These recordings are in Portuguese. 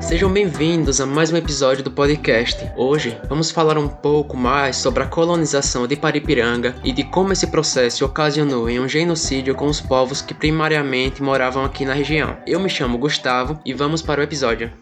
Sejam bem-vindos a mais um episódio do podcast. Hoje vamos falar um pouco mais sobre a colonização de Paripiranga e de como esse processo ocasionou em um genocídio com os povos que primariamente moravam aqui na região. Eu me chamo Gustavo e vamos para o episódio.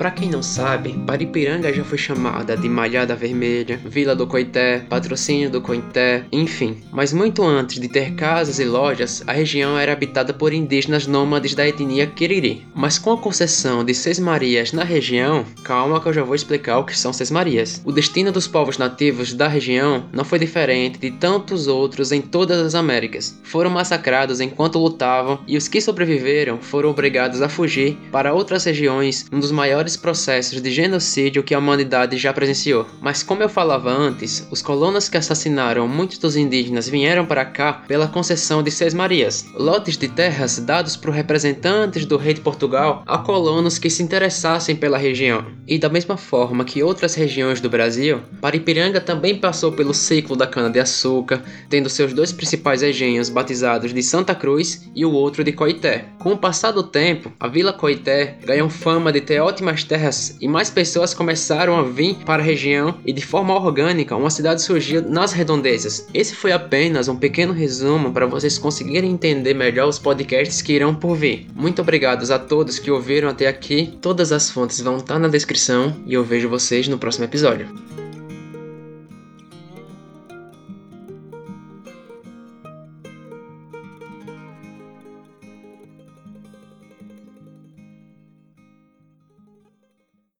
Para quem não sabe, Paripiranga já foi chamada de Malhada Vermelha, Vila do Coité, Patrocínio do Coité, enfim. Mas muito antes de ter casas e lojas, a região era habitada por indígenas nômades da etnia Quiriri. Mas com a concessão de Seis Marias na região, calma que eu já vou explicar o que são Seis Marias. O destino dos povos nativos da região não foi diferente de tantos outros em todas as Américas. Foram massacrados enquanto lutavam e os que sobreviveram foram obrigados a fugir para outras regiões, um dos maiores piores processos de genocídio que a humanidade já presenciou. Mas como eu falava antes, os colonos que assassinaram muitos dos indígenas vieram para cá pela concessão de Seis Marias, lotes de terras dados por representantes do rei de Portugal a colonos que se interessassem pela região. E da mesma forma que outras regiões do Brasil, Paripiranga também passou pelo ciclo da cana-de-açúcar, tendo seus dois principais engenhos batizados de Santa Cruz e o outro de Coité. Com o passar do tempo, a Vila Coité ganhou fama de ter ótimas terras e mais pessoas começaram a vir para a região e de forma orgânica uma cidade surgiu nas redondezas. Esse foi apenas um pequeno resumo para vocês conseguirem entender melhor os podcasts que irão por vir. Muito obrigado a todos que ouviram até aqui. Todas as fontes vão estar na descrição e eu vejo vocês no próximo episódio.